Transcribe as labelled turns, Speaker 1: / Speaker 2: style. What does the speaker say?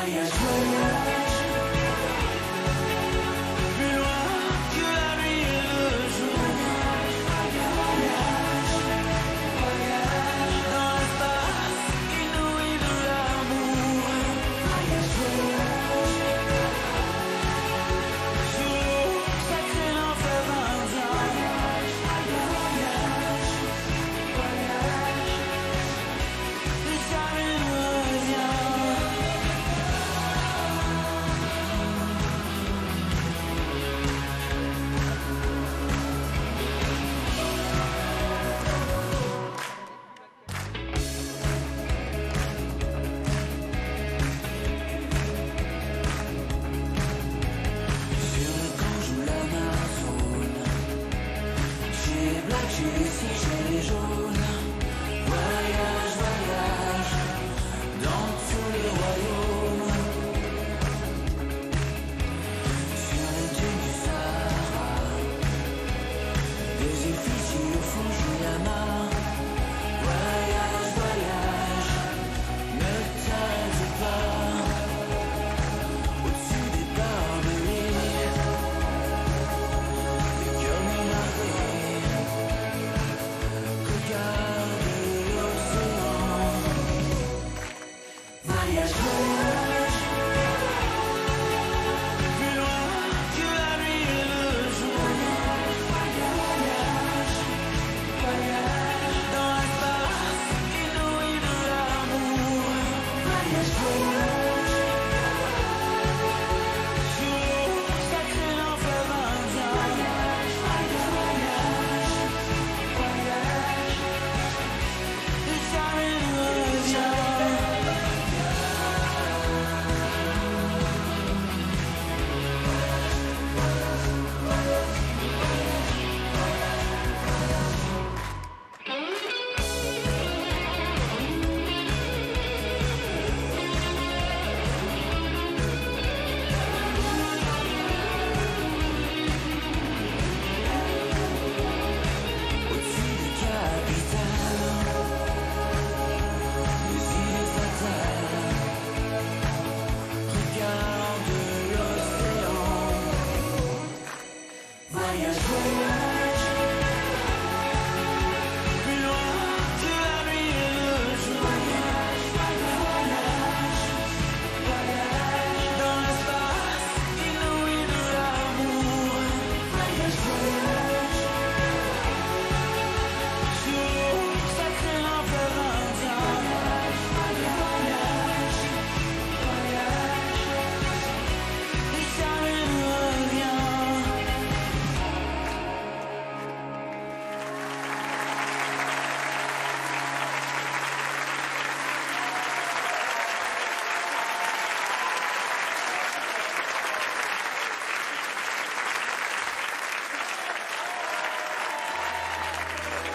Speaker 1: I am show.